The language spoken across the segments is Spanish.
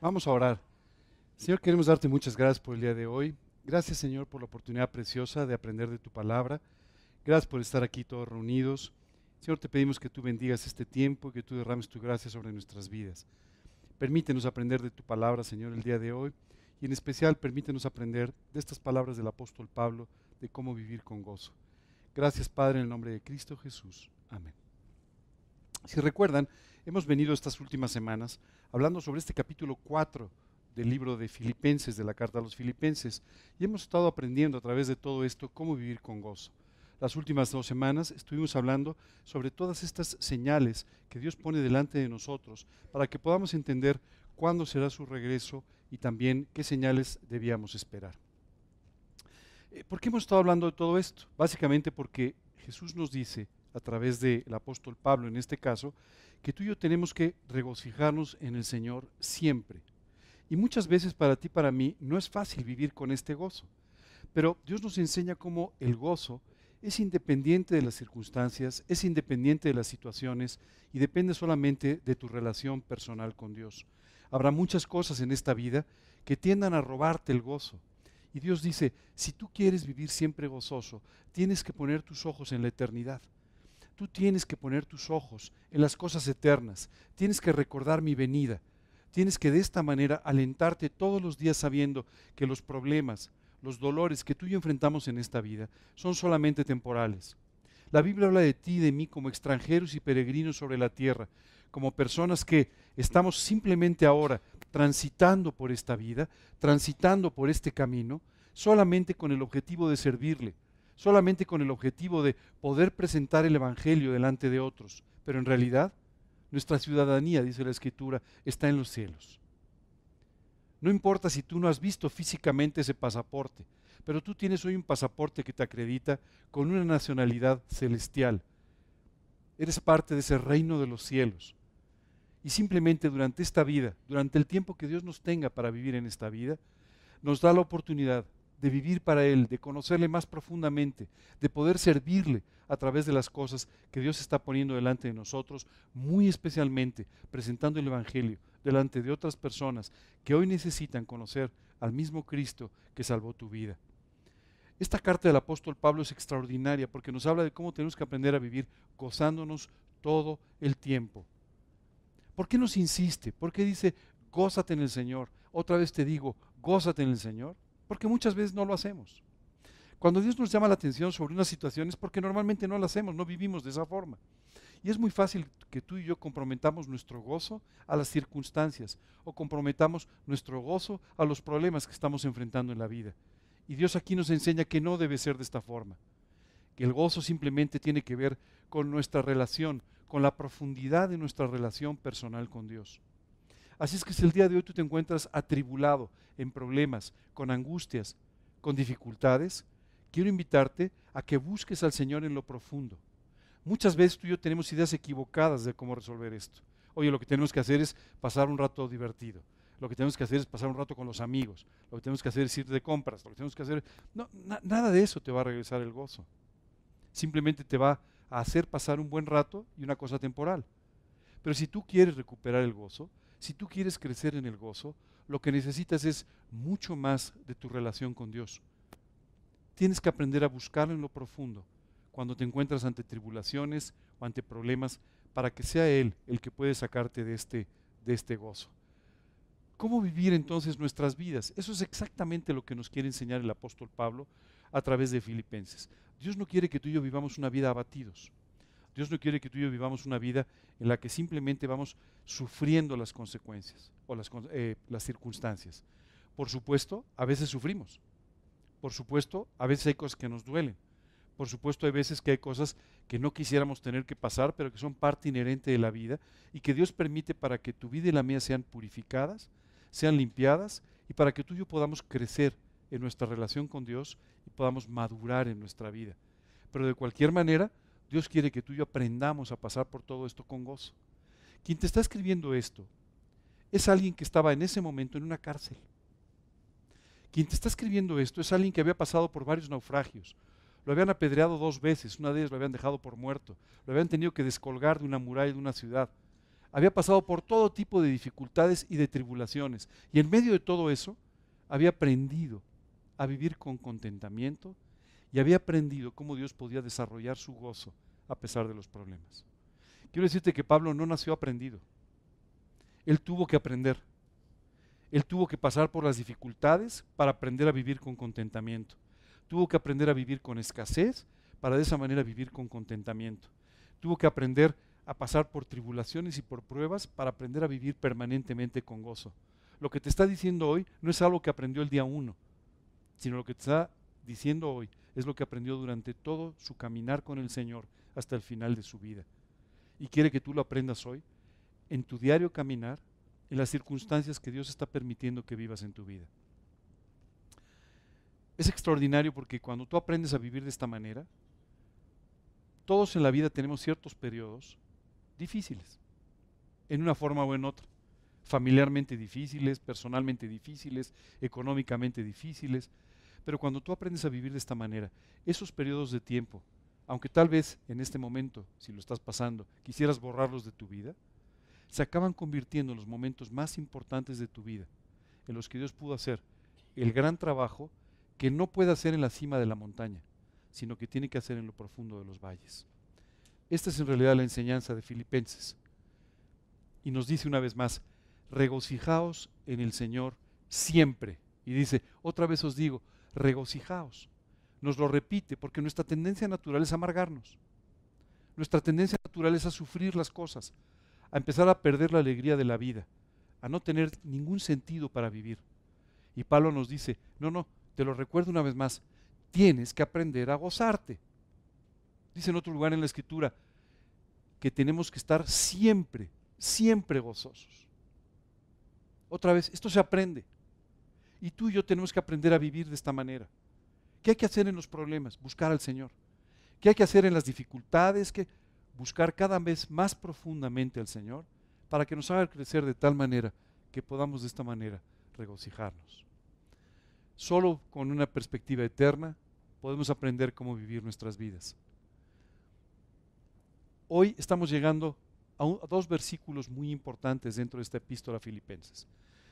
Vamos a orar. Señor, queremos darte muchas gracias por el día de hoy. Gracias, Señor, por la oportunidad preciosa de aprender de tu palabra. Gracias por estar aquí todos reunidos. Señor, te pedimos que tú bendigas este tiempo y que tú derrames tu gracia sobre nuestras vidas. Permítenos aprender de tu palabra, Señor, el día de hoy. Y en especial, permítenos aprender de estas palabras del apóstol Pablo de cómo vivir con gozo. Gracias, Padre, en el nombre de Cristo Jesús. Amén. Si recuerdan, hemos venido estas últimas semanas hablando sobre este capítulo 4 del libro de Filipenses, de la carta a los Filipenses, y hemos estado aprendiendo a través de todo esto cómo vivir con gozo. Las últimas dos semanas estuvimos hablando sobre todas estas señales que Dios pone delante de nosotros para que podamos entender cuándo será su regreso y también qué señales debíamos esperar. Eh, ¿Por qué hemos estado hablando de todo esto? Básicamente porque Jesús nos dice, a través del apóstol Pablo en este caso, que tú y yo tenemos que regocijarnos en el Señor siempre. Y muchas veces para ti, para mí, no es fácil vivir con este gozo. Pero Dios nos enseña cómo el gozo es independiente de las circunstancias, es independiente de las situaciones y depende solamente de tu relación personal con Dios. Habrá muchas cosas en esta vida que tiendan a robarte el gozo. Y Dios dice, si tú quieres vivir siempre gozoso, tienes que poner tus ojos en la eternidad. Tú tienes que poner tus ojos en las cosas eternas. Tienes que recordar mi venida. Tienes que de esta manera alentarte todos los días sabiendo que los problemas, los dolores que tú y yo enfrentamos en esta vida son solamente temporales. La Biblia habla de ti y de mí como extranjeros y peregrinos sobre la tierra, como personas que estamos simplemente ahora transitando por esta vida, transitando por este camino, solamente con el objetivo de servirle, solamente con el objetivo de poder presentar el Evangelio delante de otros. Pero en realidad, nuestra ciudadanía, dice la Escritura, está en los cielos. No importa si tú no has visto físicamente ese pasaporte, pero tú tienes hoy un pasaporte que te acredita con una nacionalidad celestial. Eres parte de ese reino de los cielos. Y simplemente durante esta vida, durante el tiempo que Dios nos tenga para vivir en esta vida, nos da la oportunidad de vivir para Él, de conocerle más profundamente, de poder servirle a través de las cosas que Dios está poniendo delante de nosotros, muy especialmente presentando el Evangelio delante de otras personas que hoy necesitan conocer al mismo Cristo que salvó tu vida. Esta carta del apóstol Pablo es extraordinaria porque nos habla de cómo tenemos que aprender a vivir gozándonos todo el tiempo. ¿Por qué nos insiste? ¿Por qué dice, gózate en el Señor? Otra vez te digo, gózate en el Señor. Porque muchas veces no lo hacemos. Cuando Dios nos llama la atención sobre una situación es porque normalmente no la hacemos, no vivimos de esa forma. Y es muy fácil que tú y yo comprometamos nuestro gozo a las circunstancias o comprometamos nuestro gozo a los problemas que estamos enfrentando en la vida. Y Dios aquí nos enseña que no debe ser de esta forma, que el gozo simplemente tiene que ver con nuestra relación, con la profundidad de nuestra relación personal con Dios. Así es que si el día de hoy tú te encuentras atribulado, en problemas, con angustias, con dificultades, quiero invitarte a que busques al Señor en lo profundo. Muchas veces tú y yo tenemos ideas equivocadas de cómo resolver esto. Oye, lo que tenemos que hacer es pasar un rato divertido. Lo que tenemos que hacer es pasar un rato con los amigos. Lo que tenemos que hacer es ir de compras. Lo que tenemos que hacer... No, nada de eso te va a regresar el gozo. Simplemente te va a hacer pasar un buen rato y una cosa temporal. Pero si tú quieres recuperar el gozo, si tú quieres crecer en el gozo, lo que necesitas es mucho más de tu relación con Dios. Tienes que aprender a buscarlo en lo profundo cuando te encuentras ante tribulaciones o ante problemas para que sea Él el que puede sacarte de este, de este gozo. ¿Cómo vivir entonces nuestras vidas? Eso es exactamente lo que nos quiere enseñar el apóstol Pablo a través de Filipenses. Dios no quiere que tú y yo vivamos una vida abatidos. Dios no quiere que tú y yo vivamos una vida en la que simplemente vamos sufriendo las consecuencias o las, eh, las circunstancias. Por supuesto, a veces sufrimos. Por supuesto, a veces hay cosas que nos duelen. Por supuesto, hay veces que hay cosas que no quisiéramos tener que pasar, pero que son parte inherente de la vida y que Dios permite para que tu vida y la mía sean purificadas, sean limpiadas y para que tú y yo podamos crecer en nuestra relación con Dios y podamos madurar en nuestra vida. Pero de cualquier manera, Dios quiere que tú y yo aprendamos a pasar por todo esto con gozo. Quien te está escribiendo esto es alguien que estaba en ese momento en una cárcel. Quien te está escribiendo esto es alguien que había pasado por varios naufragios. Lo habían apedreado dos veces, una de ellas lo habían dejado por muerto, lo habían tenido que descolgar de una muralla de una ciudad. había pasado por todo tipo de dificultades y de tribulaciones. Y en medio de todo eso, había aprendido a vivir con contentamiento y había aprendido cómo Dios podía desarrollar su gozo a pesar de los problemas. Quiero decirte que Pablo no nació aprendido. Él tuvo que aprender. Él tuvo que pasar por las dificultades para aprender a vivir con contentamiento. Tuvo que aprender a vivir con escasez para de esa manera vivir con contentamiento. Tuvo que aprender a pasar por tribulaciones y por pruebas para aprender a vivir permanentemente con gozo. Lo que te está diciendo hoy no es algo que aprendió el día uno, sino lo que te está diciendo hoy es lo que aprendió durante todo su caminar con el Señor hasta el final de su vida. Y quiere que tú lo aprendas hoy en tu diario caminar, en las circunstancias que Dios está permitiendo que vivas en tu vida. Es extraordinario porque cuando tú aprendes a vivir de esta manera, todos en la vida tenemos ciertos periodos difíciles, en una forma o en otra. Familiarmente difíciles, personalmente difíciles, económicamente difíciles. Pero cuando tú aprendes a vivir de esta manera, esos periodos de tiempo, aunque tal vez en este momento, si lo estás pasando, quisieras borrarlos de tu vida, se acaban convirtiendo en los momentos más importantes de tu vida, en los que Dios pudo hacer el gran trabajo que no puede hacer en la cima de la montaña, sino que tiene que hacer en lo profundo de los valles. Esta es en realidad la enseñanza de Filipenses. Y nos dice una vez más, regocijaos en el Señor siempre. Y dice, otra vez os digo, regocijaos. Nos lo repite porque nuestra tendencia natural es amargarnos. Nuestra tendencia natural es a sufrir las cosas, a empezar a perder la alegría de la vida, a no tener ningún sentido para vivir. Y Pablo nos dice, no, no, te lo recuerdo una vez más, tienes que aprender a gozarte. Dice en otro lugar en la escritura que tenemos que estar siempre, siempre gozosos. Otra vez, esto se aprende. Y tú y yo tenemos que aprender a vivir de esta manera. ¿Qué hay que hacer en los problemas? Buscar al Señor. ¿Qué hay que hacer en las dificultades? Que buscar cada vez más profundamente al Señor para que nos haga crecer de tal manera que podamos de esta manera regocijarnos. Solo con una perspectiva eterna podemos aprender cómo vivir nuestras vidas. Hoy estamos llegando a, dos versículos muy importantes dentro de esta epístola a Filipenses.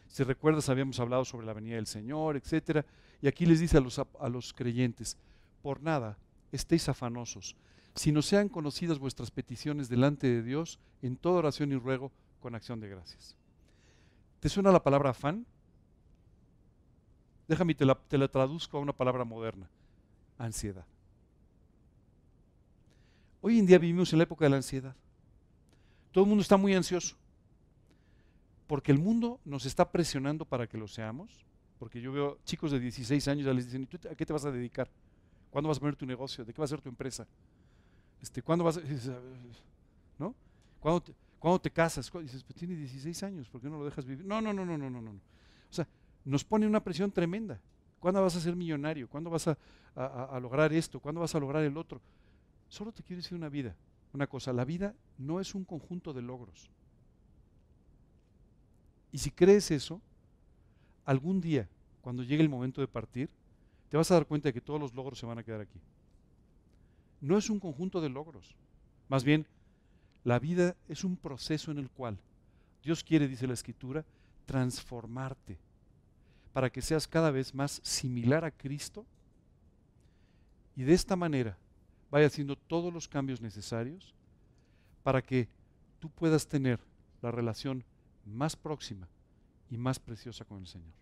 Si recuerdas, habíamos hablado sobre la venida del Señor, etc. Y aquí les dice a los, a los creyentes, por nada estéis afanosos, sino sean conocidas vuestras peticiones delante de Dios en toda oración y ruego con acción de gracias. ¿Te suena la palabra afán? Déjame te la, te la traduzco a una palabra moderna, ansiedad. Hoy en día vivimos en la época de la ansiedad. Todo el mundo está muy ansioso. Porque el mundo nos está presionando para que lo seamos. Porque yo veo chicos de 16 años ya les dicen, ¿y tú a qué te vas a dedicar? ¿Cuándo vas a poner tu negocio? ¿De qué va a ser tu empresa? Este, ¿Cuándo vas a, ¿no? ¿Cuándo te, ¿Cuándo te casas? dices, pues tiene 16 años, ¿por qué no lo dejas vivir? No, no, no, no, no, no, no. O sea, nos pone una presión tremenda. ¿Cuándo vas a ser millonario? ¿Cuándo vas a lograr esto? ¿Cuándo vas a lograr el otro? Solo te quiero decir una vida, una cosa, la vida no es un conjunto de logros. Y si crees eso, algún día, cuando llegue el momento de partir, te vas a dar cuenta de que todos los logros se van a quedar aquí. No es un conjunto de logros. Más bien, la vida es un proceso en el cual Dios quiere, dice la Escritura, transformarte para que seas cada vez más similar a Cristo y de esta manera vaya haciendo todos los cambios necesarios para que tú puedas tener la relación más próxima y más preciosa con el Señor.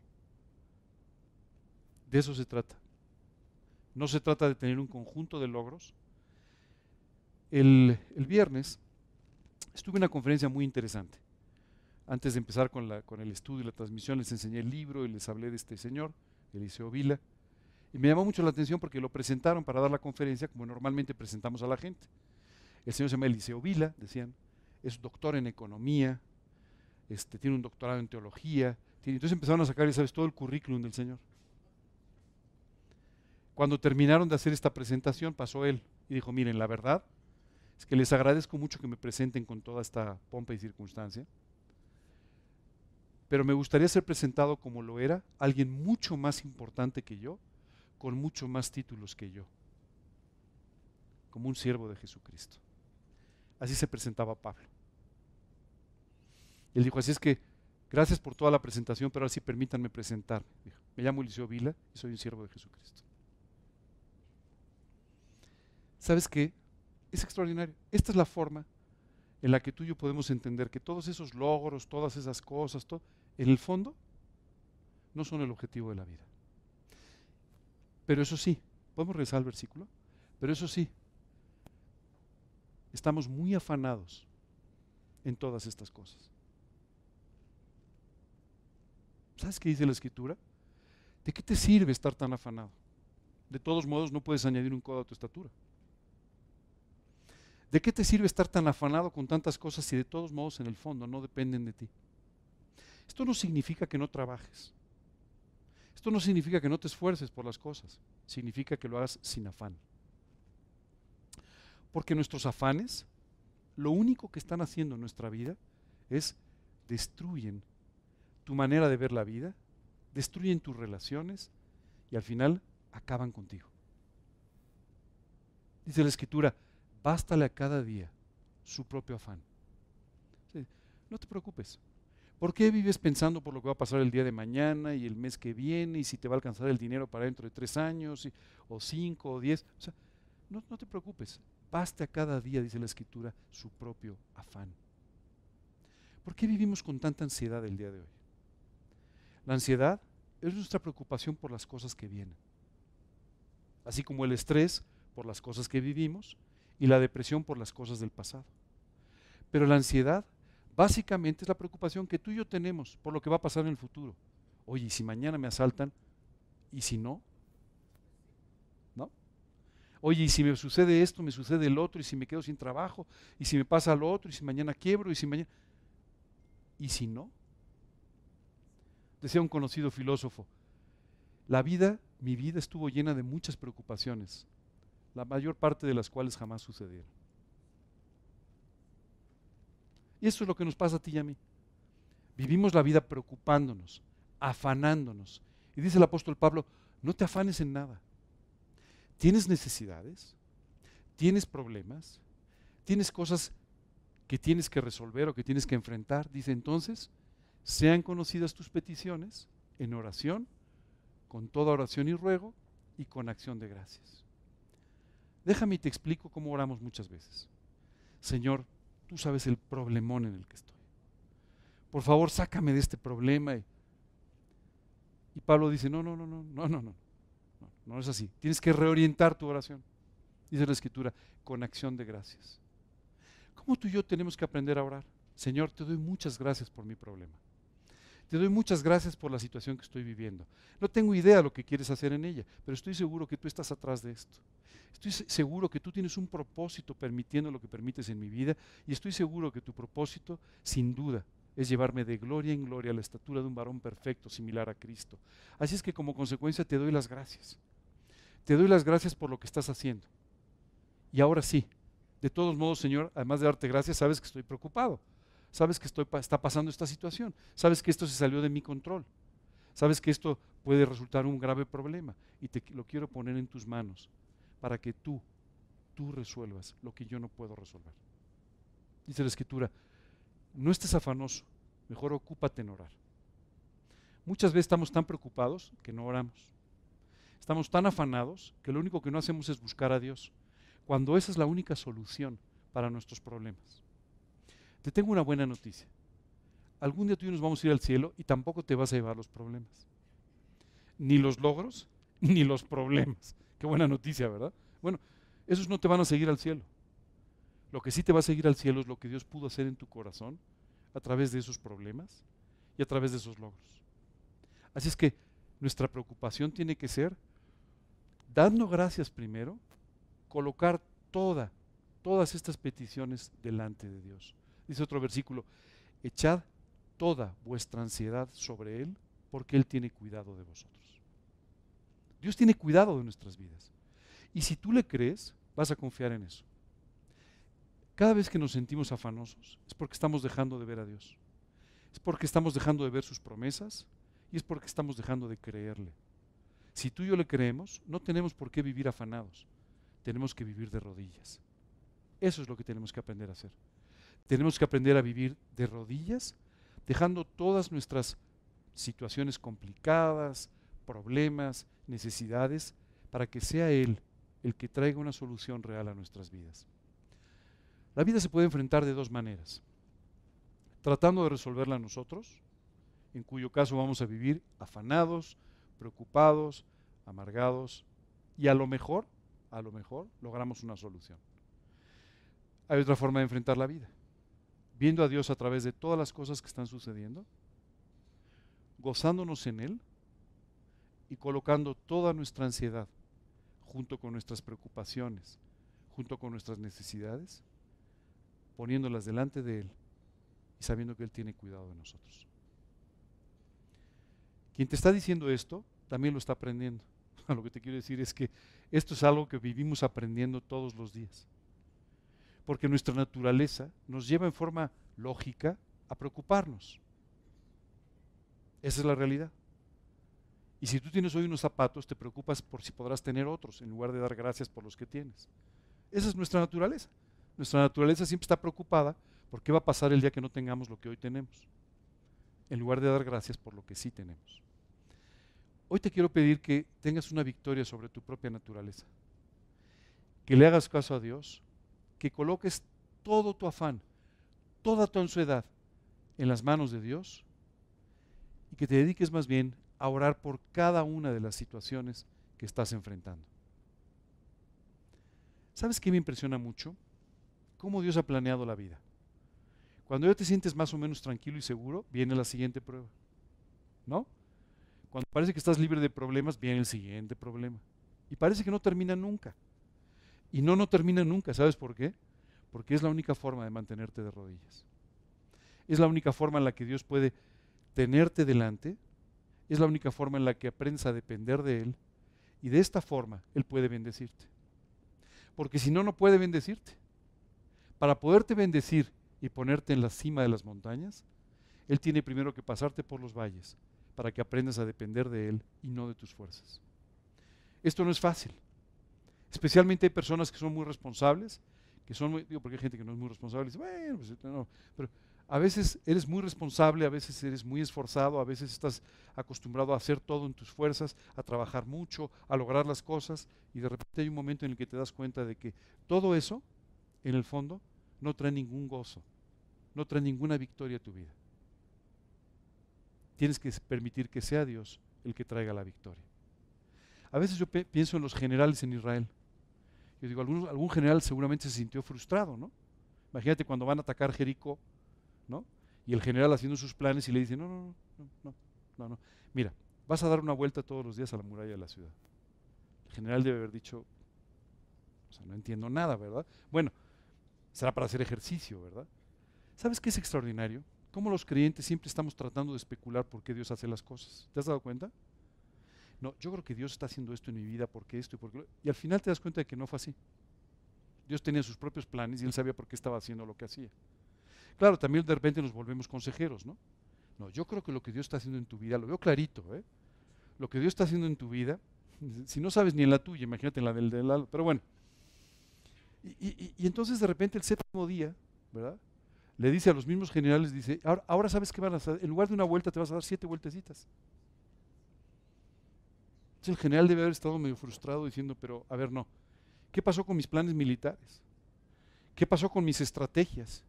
De eso se trata. No se trata de tener un conjunto de logros. El, viernes estuve en una conferencia muy interesante. Antes de empezar con, la, con el estudio y la transmisión, les enseñé el libro y les hablé de este señor, Eliseo Vila. Y me llamó mucho la atención porque lo presentaron para dar la conferencia como normalmente presentamos a la gente. El señor se llama Eliseo Vila, decían, es doctor en economía, este, tiene un doctorado en teología. entonces empezaron a sacar, todo el currículum del señor. Cuando terminaron de hacer esta presentación, pasó él y dijo, miren, la verdad es que les agradezco mucho que me presenten con toda esta pompa y circunstancia, pero me gustaría ser presentado como lo era alguien mucho más importante que yo, con mucho más títulos que yo, como un siervo de Jesucristo. Así se presentaba Pablo. Él dijo, así es que gracias por toda la presentación, pero ahora sí permítanme presentarme. Me llamo Eliseo Vila y soy un siervo de Jesucristo. ¿Sabes qué? Es extraordinario. Esta es la forma en la que tú y yo podemos entender que todos esos logros, todas esas cosas, todo, en el fondo, no son el objetivo de la vida. Pero eso sí, ¿podemos regresar al versículo? Pero eso sí, estamos muy afanados en todas estas cosas. ¿Sabes qué dice la escritura? ¿De qué te sirve estar tan afanado? De todos modos, no puedes añadir un codo a tu estatura. ¿De qué te sirve estar tan afanado con tantas cosas si de todos modos en el fondo no dependen de ti? Esto no significa que no trabajes. Esto no significa que no te esfuerces por las cosas. Significa que lo hagas sin afán. Porque nuestros afanes, lo único que están haciendo en nuestra vida es destruyen tu manera de ver la vida, destruyen tus relaciones y al final acaban contigo. Dice la escritura, bástale a cada día su propio afán. no te preocupes. ¿Por qué vives pensando por lo que va a pasar el día de mañana y el mes que viene y si te va a alcanzar el dinero para dentro de tres años o cinco o diez? O sea, no, no te preocupes. Baste a cada día, dice la escritura, su propio afán. ¿Por qué vivimos con tanta ansiedad el día de hoy? La ansiedad es nuestra preocupación por las cosas que vienen, así como el estrés por las cosas que vivimos y la depresión por las cosas del pasado. Pero la ansiedad básicamente es la preocupación que tú y yo tenemos por lo que va a pasar en el futuro. Oye, ¿y si mañana me asaltan? ¿Y si no? ¿No? Oye, ¿y si me sucede esto, me sucede el otro? ¿Y si me quedo sin trabajo? ¿Y si me pasa lo otro? ¿Y si mañana quiebro? ¿Y si mañana... ¿Y si no? Decía un conocido filósofo, la vida, mi vida estuvo llena de muchas preocupaciones, la mayor parte de las cuales jamás sucedieron. Y eso es lo que nos pasa a ti y a mí. Vivimos la vida preocupándonos, afanándonos. Y dice el apóstol Pablo, no te afanes en nada. ¿Tienes necesidades? ¿Tienes problemas? ¿Tienes cosas que tienes que resolver o que tienes que enfrentar? Dice entonces, sean conocidas tus peticiones en oración, con toda oración y ruego y con acción de gracias. Déjame y te explico cómo oramos muchas veces. Señor, tú sabes el problemón en el que estoy. Por favor, sácame de este problema. Y, Pablo dice, no, no, no, no, no, no, no, no, es así. Tienes que reorientar tu oración. Dice la escritura, con acción de gracias. ¿Cómo tú y yo tenemos que aprender a orar? Señor, te doy muchas gracias por mi problema. Te doy muchas gracias por la situación que estoy viviendo. No tengo idea de lo que quieres hacer en ella, pero estoy seguro que tú estás atrás de esto. Estoy seguro que tú tienes un propósito permitiendo lo que permites en mi vida y estoy seguro que tu propósito, sin duda, es llevarme de gloria en gloria a la estatura de un varón perfecto, similar a Cristo. Así es que como consecuencia te doy las gracias. Te doy las gracias por lo que estás haciendo. Y ahora sí, de todos modos, Señor, además de darte gracias, sabes que estoy preocupado sabes que estoy, está pasando esta situación, sabes que esto se salió de mi control, sabes que esto puede resultar un grave problema y te lo quiero poner en tus manos para que tú, tú resuelvas lo que yo no puedo resolver. Dice la escritura, no estés afanoso, mejor ocúpate en orar. Muchas veces estamos tan preocupados que no oramos. Estamos tan afanados que lo único que no hacemos es buscar a Dios, cuando esa es la única solución para nuestros problemas. Te tengo una buena noticia. Algún día tú y yo nos vamos a ir al cielo y tampoco te vas a llevar los problemas. Ni los logros, ni los problemas. Qué buena noticia, ¿verdad? Bueno, esos no te van a seguir al cielo. Lo que sí te va a seguir al cielo es lo que Dios pudo hacer en tu corazón a través de esos problemas y a través de esos logros. Así es que nuestra preocupación tiene que ser, dando gracias primero, colocar toda, todas estas peticiones delante de Dios. Dice otro versículo, echad toda vuestra ansiedad sobre Él, porque Él tiene cuidado de vosotros. Dios tiene cuidado de nuestras vidas. Y si tú le crees, vas a confiar en eso. Cada vez que nos sentimos afanosos es porque estamos dejando de ver a Dios. Es porque estamos dejando de ver sus promesas y es porque estamos dejando de creerle. Si tú y yo le creemos, no tenemos por qué vivir afanados. Tenemos que vivir de rodillas. Eso es lo que tenemos que aprender a hacer. Tenemos que aprender a vivir de rodillas dejando todas nuestras situaciones complicadas, problemas, necesidades, para que sea Él el que traiga una solución real a nuestras vidas. La vida se puede enfrentar de dos maneras. Tratando de resolverla nosotros, en cuyo caso vamos a vivir afanados, preocupados, amargados, y a lo mejor, a lo mejor, logramos una solución. Hay otra forma de enfrentar la vida, viendo a Dios a través de todas las cosas que están sucediendo, gozándonos en Él y colocando toda nuestra ansiedad junto con nuestras preocupaciones, junto con nuestras necesidades, poniéndolas delante de Él y sabiendo que Él tiene cuidado de nosotros. Quien te está diciendo esto también lo está aprendiendo. Lo que te quiero decir es que esto es algo que vivimos aprendiendo todos los días. Porque nuestra naturaleza nos lleva en forma lógica a preocuparnos. Esa es la realidad. Y si tú tienes hoy unos zapatos, te preocupas por si podrás tener otros, en lugar de dar gracias por los que tienes. Esa es nuestra naturaleza. Nuestra naturaleza siempre está preocupada por qué va a pasar el día que no tengamos lo que hoy tenemos, en lugar de dar gracias por lo que sí tenemos. Hoy te quiero pedir que tengas una victoria sobre tu propia naturaleza, que le hagas caso a Dios, que coloques todo tu afán, toda tu ansiedad en las manos de Dios y que te dediques más bien a orar por cada una de las situaciones que estás enfrentando. ¿Sabes qué me impresiona mucho? Cómo Dios ha planeado la vida. Cuando ya te sientes más o menos tranquilo y seguro, viene la siguiente prueba. ¿No? Cuando parece que estás libre de problemas, viene el siguiente problema. Y parece que no termina nunca. Y no, no termina nunca. ¿Sabes por qué? Porque es la única forma de mantenerte de rodillas. Es la única forma en la que Dios puede tenerte delante. Es la única forma en la que aprendes a depender de Él. Y de esta forma Él puede bendecirte. Porque si no, no puede bendecirte. Para poderte bendecir y ponerte en la cima de las montañas, Él tiene primero que pasarte por los valles para que aprendas a depender de Él y no de tus fuerzas. Esto no es fácil. Especialmente hay personas que son muy responsables, que son muy, digo, porque hay gente que no es muy responsable, dice, bueno, pues no, pero a veces eres muy responsable, a veces eres muy esforzado, a veces estás acostumbrado a hacer todo en tus fuerzas, a trabajar mucho, a lograr las cosas, y de repente hay un momento en el que te das cuenta de que todo eso, en el fondo, no trae ningún gozo, no trae ninguna victoria a tu vida tienes que permitir que sea Dios el que traiga la victoria. A veces yo pienso en los generales en Israel. Yo digo, algún, general seguramente se sintió frustrado, ¿no? Imagínate cuando van a atacar Jericó, ¿no? Y el general haciendo sus planes y le dice, no, no, no, no, no, no, mira, vas a dar una vuelta todos los días a la muralla de la ciudad. El general debe haber dicho, o sea, no entiendo nada, ¿verdad? Bueno, será para hacer ejercicio, ¿verdad? ¿Sabes qué es extraordinario? cómo los creyentes siempre estamos tratando de especular por qué Dios hace las cosas. ¿Te has dado cuenta? No, yo creo que Dios está haciendo esto en mi vida porque esto y porque Y al final te das cuenta de que no fue así. Dios tenía sus propios planes y él sabía por qué estaba haciendo lo que hacía. Claro, también de repente nos volvemos consejeros, ¿no? No, yo creo que lo que Dios está haciendo en tu vida, lo veo clarito, ¿eh? Lo que Dios está haciendo en tu vida, si no sabes ni en la tuya, imagínate en la del, del lado, pero bueno. Y, entonces de repente el séptimo día, ¿verdad? le dice a los mismos generales, dice, ahora, sabes qué van a hacer, en lugar de una vuelta te vas a dar siete vueltecitas. El general debe haber estado medio frustrado diciendo, pero a ver, no, ¿qué pasó con mis planes militares? ¿Qué pasó con mis estrategias?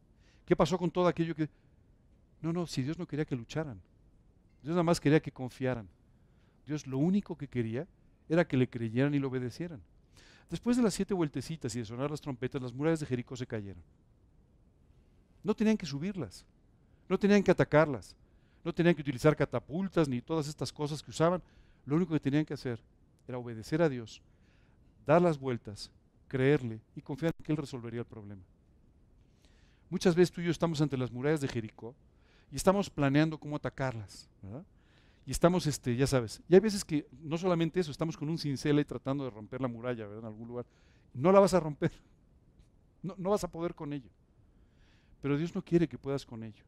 ¿Qué pasó con todo aquello que... No, no, si Dios no quería que lucharan, Dios nada más quería que confiaran. Dios lo único que quería era que le creyeran y lo obedecieran. Después de las siete vueltecitas y de sonar las trompetas, las murallas de Jericó se cayeron. No tenían que subirlas, no tenían que atacarlas, no tenían que utilizar catapultas ni todas estas cosas que usaban. Lo único que tenían que hacer era obedecer a Dios, dar las vueltas, creerle y confiar en que Él resolvería el problema. Muchas veces tú y yo estamos ante las murallas de Jericó y estamos planeando cómo atacarlas. Y estamos, este, ya sabes, y hay veces que no solamente eso, estamos con un cincel y tratando de romper la muralla en algún lugar. No la vas a romper, no vas a poder con ello pero Dios no quiere que puedas con ello.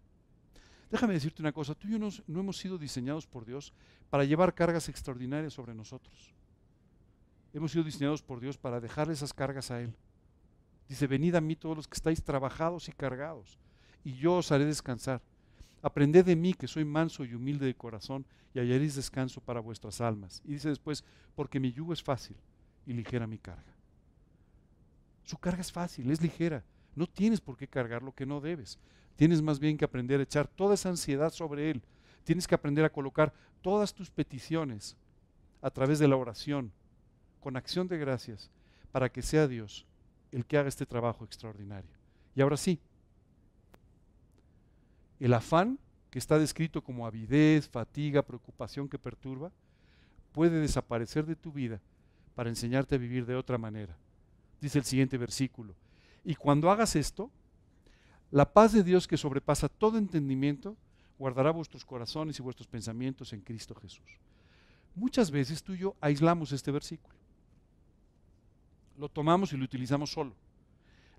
Déjame decirte una cosa, tú y yo no, hemos sido diseñados por Dios para llevar cargas extraordinarias sobre nosotros. Hemos sido diseñados por Dios para dejar esas cargas a Él. Dice, venid a mí todos los que estáis trabajados y cargados, y yo os haré descansar. Aprended de mí que soy manso y humilde de corazón y hallaréis descanso para vuestras almas. Y dice después, porque mi yugo es fácil y ligera mi carga. Su carga es fácil, es ligera. No tienes por qué cargar lo que no debes. Tienes más bien que aprender a echar toda esa ansiedad sobre Él. Tienes que aprender a colocar todas tus peticiones a través de la oración, con acción de gracias, para que sea Dios el que haga este trabajo extraordinario. Y ahora sí, el afán, que está descrito como avidez, fatiga, preocupación que perturba, puede desaparecer de tu vida para enseñarte a vivir de otra manera. Dice el siguiente versículo. Y cuando hagas esto, la paz de Dios que sobrepasa todo entendimiento, guardará vuestros corazones y vuestros pensamientos en Cristo Jesús. Muchas veces tú y yo aislamos este versículo. Lo tomamos y lo utilizamos solo.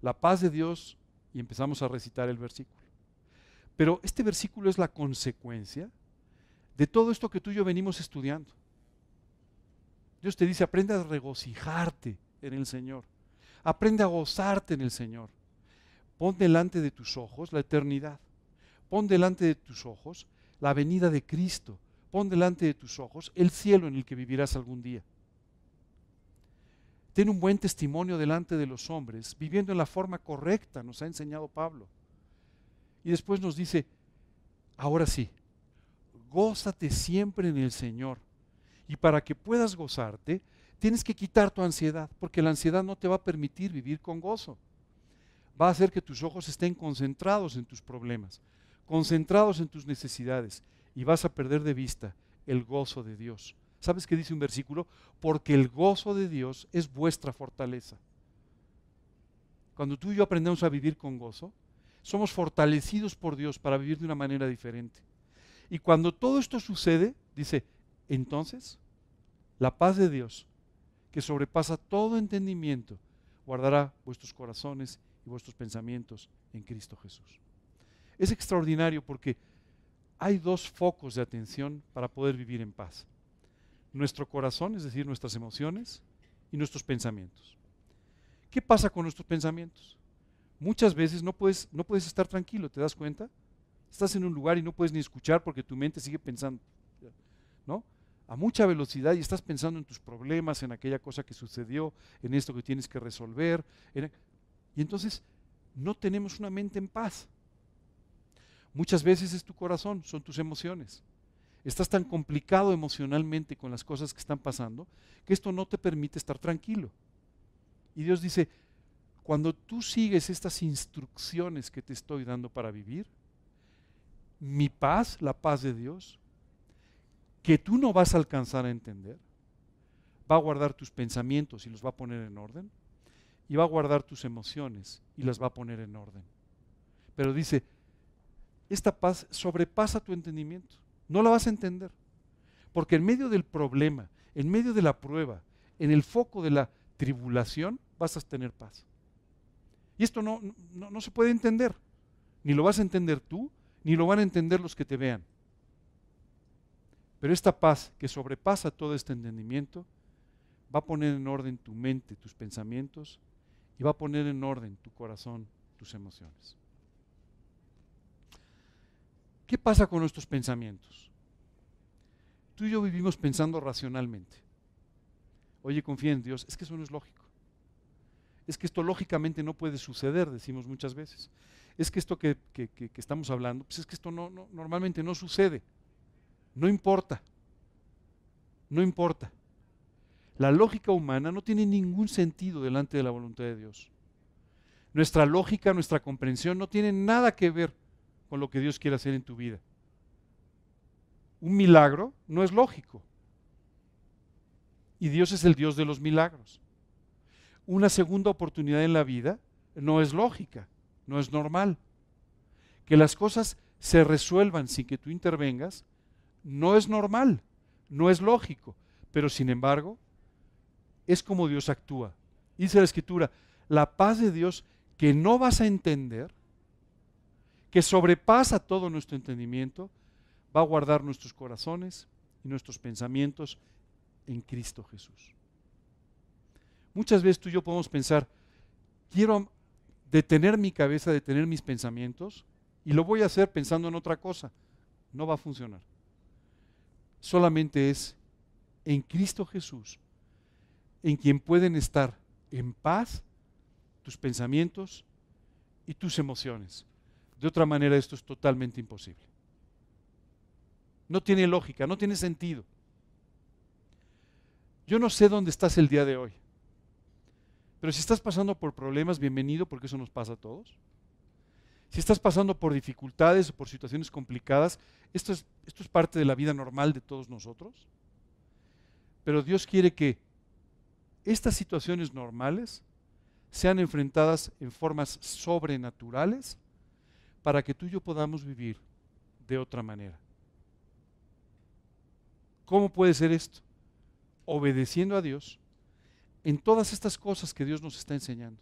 La paz de Dios y empezamos a recitar el versículo. Pero este versículo es la consecuencia de todo esto que tú y yo venimos estudiando. Dios te dice, aprende a regocijarte en el Señor. Aprende a gozarte en el Señor. Pon delante de tus ojos la eternidad. Pon delante de tus ojos la venida de Cristo. Pon delante de tus ojos el cielo en el que vivirás algún día. Ten un buen testimonio delante de los hombres, viviendo en la forma correcta, nos ha enseñado Pablo. Y después nos dice, ahora sí, gózate siempre en el Señor. Y para que puedas gozarte, tienes que quitar tu ansiedad, porque la ansiedad no te va a permitir vivir con gozo. Va a hacer que tus ojos estén concentrados en tus problemas, concentrados en tus necesidades, y vas a perder de vista el gozo de Dios. ¿Sabes qué dice un versículo? Porque el gozo de Dios es vuestra fortaleza. Cuando tú y yo aprendemos a vivir con gozo, somos fortalecidos por Dios para vivir de una manera diferente. Y cuando todo esto sucede, dice, entonces la paz de Dios, que sobrepasa todo entendimiento, guardará vuestros corazones y vuestros pensamientos en Cristo Jesús. Es extraordinario porque hay dos focos de atención para poder vivir en paz. Nuestro corazón, es decir, nuestras emociones y nuestros pensamientos. ¿Qué pasa con nuestros pensamientos? muchas veces no puedes, no puedes estar tranquilo, ¿te das cuenta? Estás en un lugar y no puedes ni escuchar porque tu mente sigue pensando, ¿no? A mucha velocidad y estás pensando en tus problemas, en aquella cosa que sucedió, en esto que tienes que resolver. y entonces no tenemos una mente en paz. Muchas veces es tu corazón, son tus emociones. Estás tan complicado emocionalmente con las cosas que están pasando que esto no te permite estar tranquilo. Y Dios dice, cuando tú sigues estas instrucciones que te estoy dando para vivir, mi paz, la paz de Dios, que tú no vas a alcanzar a entender, va a guardar tus pensamientos y los va a poner en orden, y va a guardar tus emociones y las va a poner en orden. Pero dice, esta paz sobrepasa tu entendimiento, no la vas a entender, porque en medio del problema, en medio de la prueba, en el foco de la tribulación, vas a tener paz. Y esto no, no, se puede entender. Ni lo vas a entender tú, ni lo van a entender los que te vean. Pero esta paz que sobrepasa todo este entendimiento va a poner en orden tu mente, tus pensamientos y va a poner en orden tu corazón, tus emociones. ¿Qué pasa con nuestros pensamientos? Tú y yo vivimos pensando racionalmente. Oye, confía en Dios. Es que eso no es lógico es que esto lógicamente no puede suceder, decimos muchas veces. Es que esto que, estamos hablando, pues es que esto no, normalmente no sucede. No importa. No importa. La lógica humana no tiene ningún sentido delante de la voluntad de Dios. Nuestra lógica, nuestra comprensión no tiene nada que ver con lo que Dios quiere hacer en tu vida. Un milagro no es lógico. Y Dios es el Dios de los milagros una segunda oportunidad en la vida no es lógica, no es normal. Que las cosas se resuelvan sin que tú intervengas no es normal, no es lógico, pero sin embargo es como Dios actúa. Dice la escritura, la paz de Dios que no vas a entender, que sobrepasa todo nuestro entendimiento, va a guardar nuestros corazones y nuestros pensamientos en Cristo Jesús. Muchas veces tú y yo podemos pensar, quiero detener mi cabeza, detener mis pensamientos y lo voy a hacer pensando en otra cosa. No va a funcionar. Solamente es en Cristo Jesús, en quien pueden estar en paz tus pensamientos y tus emociones. De otra manera esto es totalmente imposible. No tiene lógica, no tiene sentido. Yo no sé dónde estás el día de hoy, pero si estás pasando por problemas, bienvenido porque eso nos pasa a todos. Si estás pasando por dificultades o por situaciones complicadas, esto es, esto es parte de la vida normal de todos nosotros. Pero Dios quiere que estas situaciones normales sean enfrentadas en formas sobrenaturales para que tú y yo podamos vivir de otra manera. ¿Cómo puede ser esto? Obedeciendo a Dios en todas estas cosas que Dios nos está enseñando.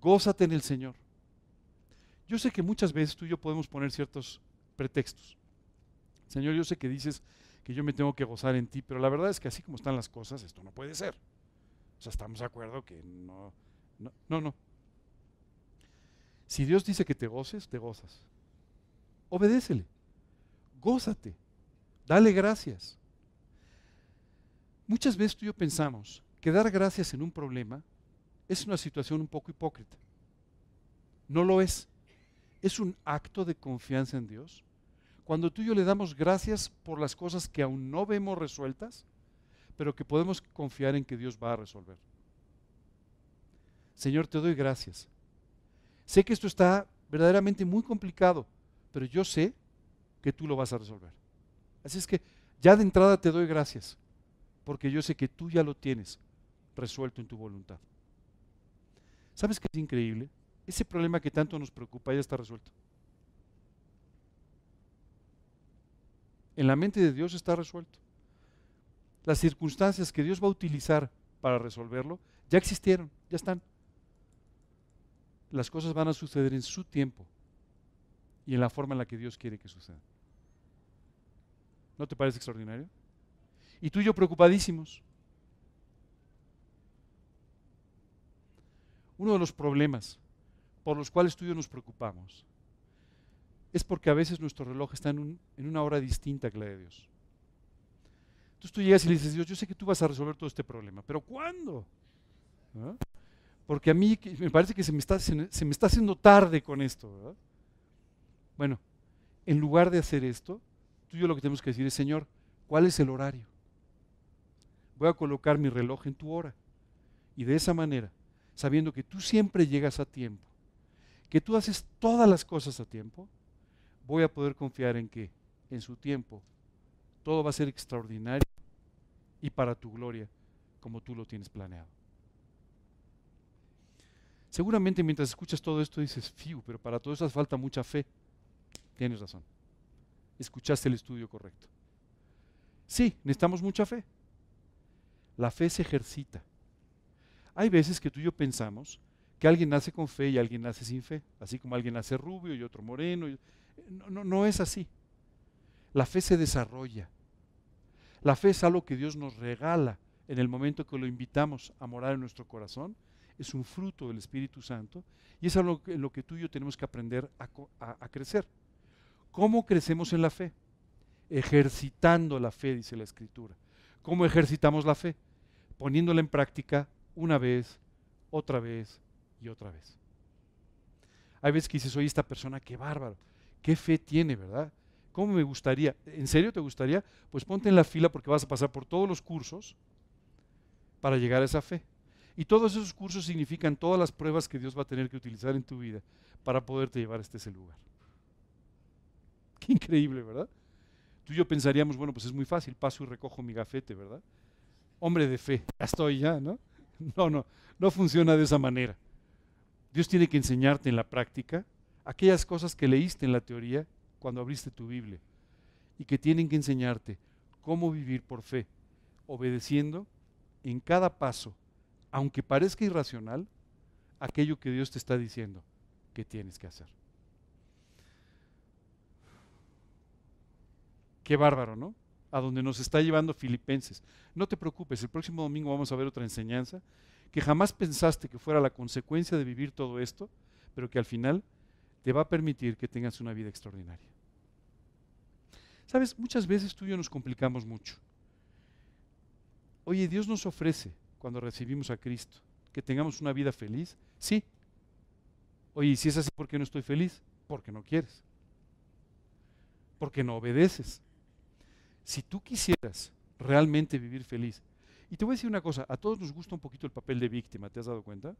Gózate en el Señor. Yo sé que muchas veces tú y yo podemos poner ciertos pretextos. Señor, yo sé que dices que yo me tengo que gozar en ti, pero la verdad es que así como están las cosas, esto no puede ser. O sea, estamos de acuerdo que no, no, no, no. Si Dios dice que te goces, te gozas. Obedécele. Gózate. Dale gracias. Muchas veces tú y yo pensamos que dar gracias en un problema es una situación un poco hipócrita. No lo es. Es un acto de confianza en Dios. Cuando tú y yo le damos gracias por las cosas que aún no vemos resueltas, pero que podemos confiar en que Dios va a resolver. Señor, te doy gracias. Sé que esto está verdaderamente muy complicado, pero yo sé que tú lo vas a resolver. Así es que ya de entrada te doy gracias, porque yo sé que tú ya lo tienes resuelto en tu voluntad. ¿Sabes qué es increíble? Ese problema que tanto nos preocupa ya está resuelto. En la mente de Dios está resuelto. Las circunstancias que Dios va a utilizar para resolverlo ya existieron, ya están. Las cosas van a suceder en su tiempo y en la forma en la que Dios quiere que sucedan. ¿No te parece extraordinario? Y tú y yo preocupadísimos. Uno de los problemas por los cuales tú y yo nos preocupamos es porque a veces nuestro reloj está en, una hora distinta que la de Dios. Entonces tú llegas y le dices, Dios, yo sé que tú vas a resolver todo este problema, pero ¿cuándo? ¿Ah? Porque a mí me parece que se me está, se, me está haciendo tarde con esto. Bueno, en lugar de hacer esto, tú y yo lo que tenemos que decir es, Señor, ¿cuál es el horario? Voy a colocar mi reloj en tu hora. Y de esa manera, sabiendo que tú siempre llegas a tiempo, que tú haces todas las cosas a tiempo, voy a poder confiar en que en su tiempo todo va a ser extraordinario y para tu gloria como tú lo tienes planeado. Seguramente mientras escuchas todo esto dices, fiu, pero para todo eso hace falta mucha fe. Tienes razón. Escuchaste el estudio correcto. Sí, necesitamos mucha fe. La fe se ejercita. Hay veces que tú y yo pensamos que alguien nace con fe y alguien nace sin fe, así como alguien nace rubio y otro moreno. No, no, es así. La fe se desarrolla. La fe es algo que Dios nos regala en el momento que lo invitamos a morar en nuestro corazón. Es un fruto del Espíritu Santo y es algo en lo que tú y yo tenemos que aprender a crecer. ¿Cómo crecemos en la fe? Ejercitando la fe, dice la Escritura. ¿Cómo ejercitamos la fe? Poniéndola en práctica una vez, otra vez y otra vez. Hay veces que dices, oye, esta persona, qué bárbaro, qué fe tiene, ¿verdad? ¿Cómo me gustaría? ¿En serio te gustaría? Pues ponte en la fila porque vas a pasar por todos los cursos para llegar a esa fe. Y todos esos cursos significan todas las pruebas que Dios va a tener que utilizar en tu vida para poderte llevar hasta ese lugar. Qué increíble, ¿verdad? Tú y yo pensaríamos, bueno, pues es muy fácil, paso y recojo mi gafete, ¿verdad? Hombre de fe, ya estoy ya, ¿no? No, no, no funciona de esa manera. Dios tiene que enseñarte en la práctica aquellas cosas que leíste en la teoría cuando abriste tu Biblia y que tienen que enseñarte cómo vivir por fe, obedeciendo en cada paso, aunque parezca irracional, aquello que Dios te está diciendo que tienes que hacer. Qué bárbaro, ¿no? A donde nos está llevando Filipenses. No te preocupes, el próximo domingo vamos a ver otra enseñanza que jamás pensaste que fuera la consecuencia de vivir todo esto, pero que al final te va a permitir que tengas una vida extraordinaria. Sabes, muchas veces tú y yo nos complicamos mucho. Oye, Dios nos ofrece, cuando recibimos a Cristo, que tengamos una vida feliz. Sí. Oye, y si es así, ¿por qué no estoy feliz? Porque no quieres. Porque no obedeces. Si tú quisieras realmente vivir feliz, y te voy a decir una cosa, a todos nos gusta un poquito el papel de víctima, ¿te has dado cuenta?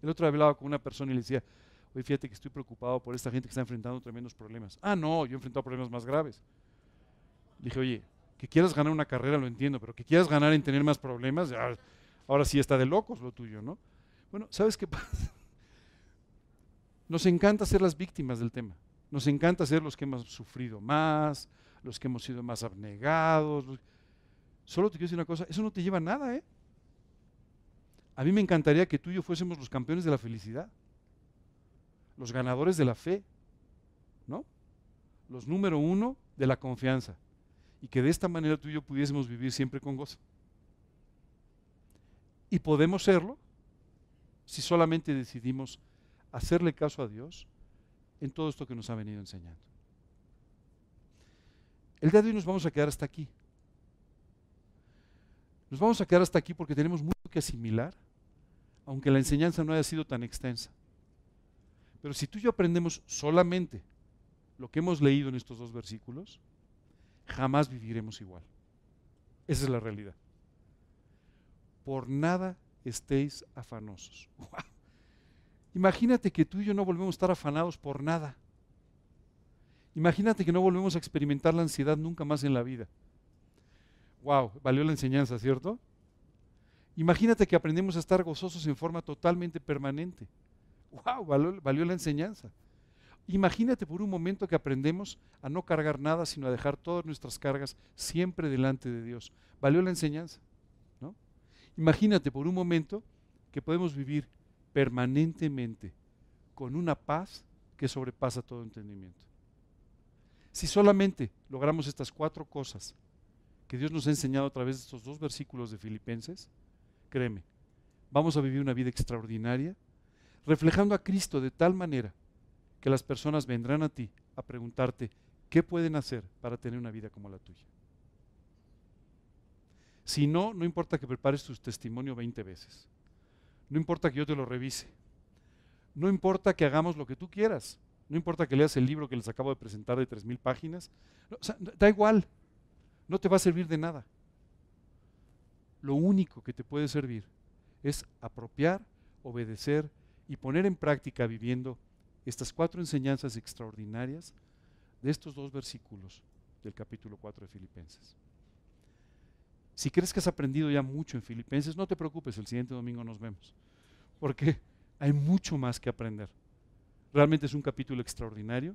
El otro día hablaba con una persona y le decía, oye, fíjate que estoy preocupado por esta gente que está enfrentando tremendos problemas. Ah, no, yo he enfrentado problemas más graves. Dije, oye, que quieras ganar una carrera lo entiendo, pero que quieras ganar en tener más problemas, ahora sí está de locos lo tuyo, ¿no? Bueno, ¿sabes qué pasa? Nos encanta ser las víctimas del tema. Nos encanta ser los que hemos sufrido más, los que hemos sido más abnegados. Solo te quiero decir una cosa, eso no te lleva a nada, ¿eh? A mí me encantaría que tú y yo fuésemos los campeones de la felicidad, los ganadores de la fe, ¿no? Los número uno de la confianza. Y que de esta manera tú y yo pudiésemos vivir siempre con gozo. Y podemos serlo si solamente decidimos hacerle caso a Dios en todo esto que nos ha venido enseñando. El día de hoy nos vamos a quedar hasta aquí. Nos vamos a quedar hasta aquí porque tenemos mucho que asimilar aunque la enseñanza no haya sido tan extensa. Pero si tú y yo aprendemos solamente lo que hemos leído en estos dos versículos, jamás viviremos igual. Esa es la realidad. Por nada estéis afanosos. Imagínate que tú y yo no volvemos a estar afanados por nada. Imagínate que no volvemos a experimentar la ansiedad nunca más en la vida. Wow, valió la enseñanza, ¿cierto? Imagínate que aprendemos a estar gozosos en forma totalmente permanente. ¡Wow! Valió, la enseñanza. Imagínate por un momento que aprendemos a no cargar nada, sino a dejar todas nuestras cargas siempre delante de Dios. Valió la enseñanza. ¿no? Imagínate por un momento que podemos vivir permanentemente con una paz que sobrepasa todo entendimiento. Si solamente logramos estas cuatro cosas que Dios nos ha enseñado a través de estos dos versículos de Filipenses, créeme, vamos a vivir una vida extraordinaria, reflejando a Cristo de tal manera que las personas vendrán a ti a preguntarte qué pueden hacer para tener una vida como la tuya. Si no, no importa que prepares tu testimonio 20 veces. No importa que yo te lo revise. No importa que hagamos lo que tú quieras. No importa que leas el libro que les acabo de presentar de 3.000 páginas. da igual. No te va a servir de nada lo único que te puede servir es apropiar, obedecer y poner en práctica viviendo estas cuatro enseñanzas extraordinarias de estos dos versículos del capítulo 4 de Filipenses. Si crees que has aprendido ya mucho en Filipenses, no te preocupes, el siguiente domingo nos vemos, porque hay mucho más que aprender. Realmente es un capítulo extraordinario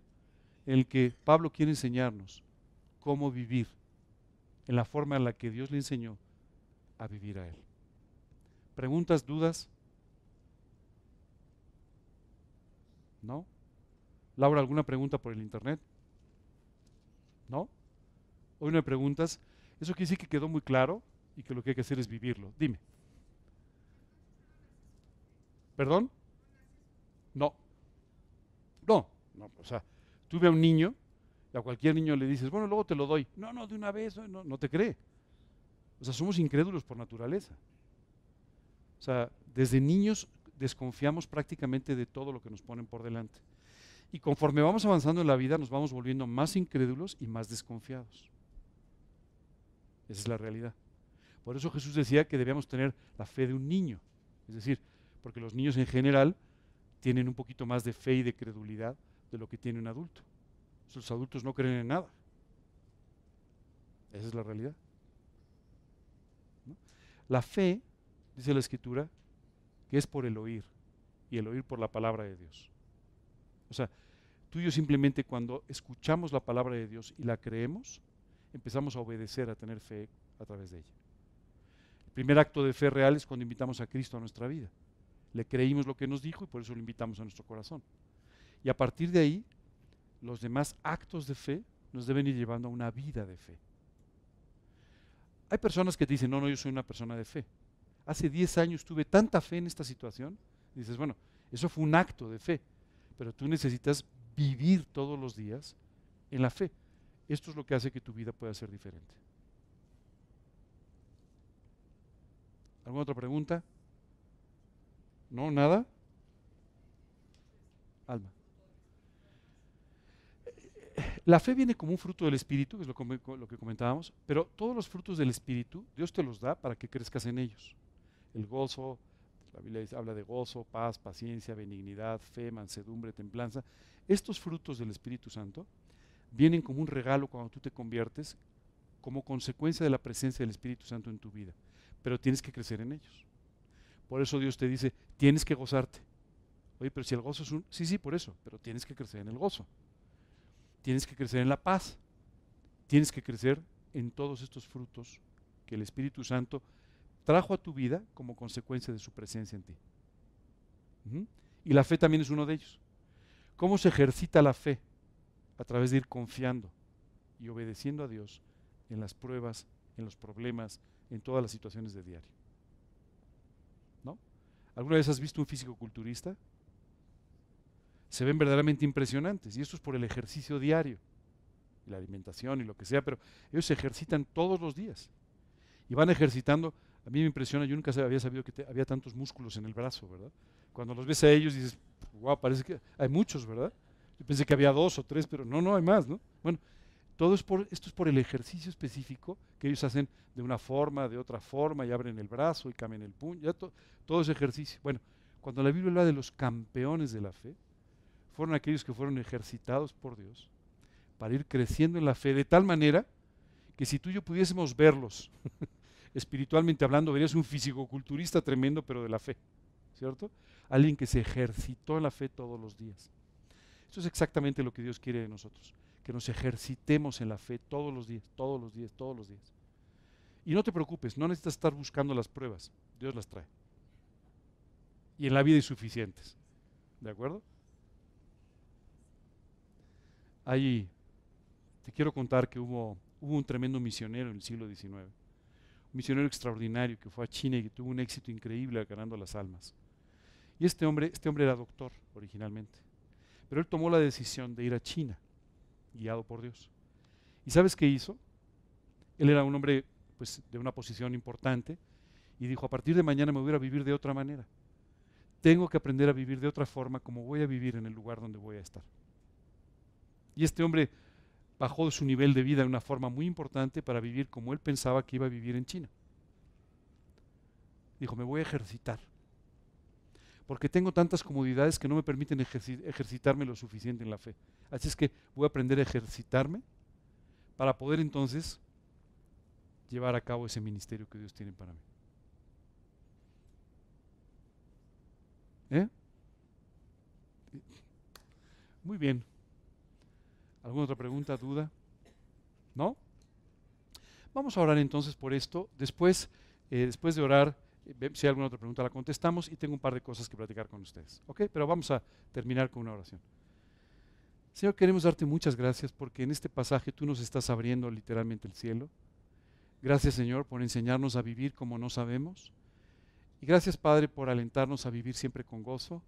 en el que Pablo quiere enseñarnos cómo vivir en la forma en la que Dios le enseñó a vivir a Él. ¿Preguntas, dudas? ¿No? Laura, ¿alguna pregunta por el Internet? ¿No? Hoy no hay preguntas. Eso quiere decir que quedó muy claro y que lo que hay que hacer es vivirlo. Dime. ¿Perdón? No. No, no, o sea, tuve a un niño y a cualquier niño le dices, bueno, luego te lo doy. No, no, de una vez, no, no te cree. O sea, somos incrédulos por naturaleza. O sea, desde niños desconfiamos prácticamente de todo lo que nos ponen por delante. Y conforme vamos avanzando en la vida nos vamos volviendo más incrédulos y más desconfiados. Esa es la realidad. Por eso Jesús decía que debíamos tener la fe de un niño. Es decir, porque los niños en general tienen un poquito más de fe y de credulidad de lo que tiene un adulto. Los adultos no creen en nada. Esa es la realidad. La fe, dice la escritura, que es por el oír y el oír por la palabra de Dios. O sea, tú y yo simplemente cuando escuchamos la palabra de Dios y la creemos, empezamos a obedecer, a tener fe a través de ella. El primer acto de fe real es cuando invitamos a Cristo a nuestra vida. Le creímos lo que nos dijo y por eso lo invitamos a nuestro corazón. Y a partir de ahí, los demás actos de fe nos deben ir llevando a una vida de fe. Hay personas que dicen, no, no, yo soy una persona de fe. Hace 10 años tuve tanta fe en esta situación. dices, bueno, eso fue un acto de fe. pero tú necesitas vivir todos los días en la fe. Esto es lo que hace que tu vida pueda ser diferente. ¿Alguna otra pregunta? ¿No? ¿Nada? Alma. La fe viene como un fruto del Espíritu, que es lo, que comentábamos, pero todos los frutos del Espíritu, Dios te los da para que crezcas en ellos. El gozo, la Biblia habla de gozo, paz, paciencia, benignidad, fe, mansedumbre, templanza. Estos frutos del Espíritu Santo vienen como un regalo cuando tú te conviertes, como consecuencia de la presencia del Espíritu Santo en tu vida. Pero tienes que crecer en ellos. Por eso Dios te dice, tienes que gozarte. Oye, pero si el gozo es un... Sí, sí, por eso, pero tienes que crecer en el gozo. Tienes que crecer en la paz. Tienes que crecer en todos estos frutos que el Espíritu Santo trajo a tu vida como consecuencia de su presencia en ti. Y la fe también es uno de ellos. ¿Cómo se ejercita la fe? A través de ir confiando y obedeciendo a Dios en las pruebas, en los problemas, en todas las situaciones de diario. ¿No? ¿Alguna vez has visto un físico culturista? Se ven verdaderamente impresionantes y esto es por el ejercicio diario, la alimentación y lo que sea, pero ellos se ejercitan todos los días y van ejercitando a mí me impresiona, yo nunca había sabido que había tantos músculos en el brazo, ¿verdad? Cuando los ves a ellos dices, wow, parece que hay muchos, ¿verdad? Yo pensé que había dos o tres, pero no, no, hay más, ¿no? Bueno, todo es por, esto es por el ejercicio específico que ellos hacen de una forma, de otra forma, y abren el brazo y cambian el puño, ya todo ese ejercicio. Bueno, cuando la Biblia habla de los campeones de la fe, fueron aquellos que fueron ejercitados por Dios para ir creciendo en la fe de tal manera que si tú y yo pudiésemos verlos espiritualmente hablando, verías un fisicoculturista tremendo, pero de la fe, ¿cierto? Alguien que se ejercitó en la fe todos los días. Eso es exactamente lo que Dios quiere de nosotros, que nos ejercitemos en la fe todos los días, todos los días, todos los días. Y no te preocupes, no necesitas estar buscando las pruebas, Dios las trae. Y en la vida hay suficientes. ¿De acuerdo? Ahí te quiero contar que hubo, hubo un tremendo misionero en el siglo XIX misionero extraordinario que fue a China y que tuvo un éxito increíble ganando las almas. Y este hombre, este hombre era doctor originalmente, pero él tomó la decisión de ir a China, guiado por Dios. ¿Y sabes qué hizo? Él era un hombre pues, de una posición importante y dijo, a partir de mañana me voy a vivir de otra manera. Tengo que aprender a vivir de otra forma como voy a vivir en el lugar donde voy a estar. Y este hombre bajó su nivel de vida de una forma muy importante para vivir como él pensaba que iba a vivir en China. Dijo, me voy a ejercitar, porque tengo tantas comodidades que no me permiten ejercitarme lo suficiente en la fe. Así es que voy a aprender a ejercitarme para poder entonces llevar a cabo ese ministerio que Dios tiene para mí. ¿Eh? Muy bien. ¿Alguna otra pregunta, duda? ¿No? Vamos a orar entonces por esto. Después, eh, después de orar, si hay alguna otra pregunta la contestamos y tengo un par de cosas que platicar con ustedes. ¿Ok? Pero vamos a terminar con una oración. Señor, queremos darte muchas gracias porque en este pasaje tú nos estás abriendo literalmente el cielo. Gracias Señor por enseñarnos a vivir como no sabemos. Y gracias Padre por alentarnos a vivir siempre con gozo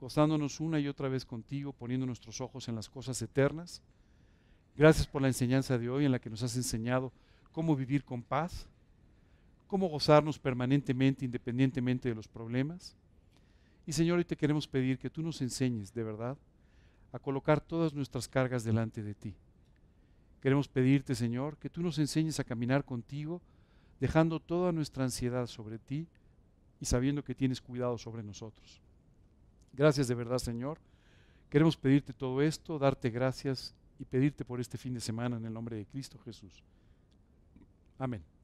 gozándonos una y otra vez contigo, poniendo nuestros ojos en las cosas eternas. Gracias por la enseñanza de hoy en la que nos has enseñado cómo vivir con paz, cómo gozarnos permanentemente, independientemente de los problemas. Y Señor, hoy te queremos pedir que tú nos enseñes de verdad a colocar todas nuestras cargas delante de ti. Queremos pedirte, Señor, que tú nos enseñes a caminar contigo, dejando toda nuestra ansiedad sobre ti y sabiendo que tienes cuidado sobre nosotros. Gracias de verdad, Señor. Queremos pedirte todo esto, darte gracias y pedirte por este fin de semana en el nombre de Cristo Jesús. Amén.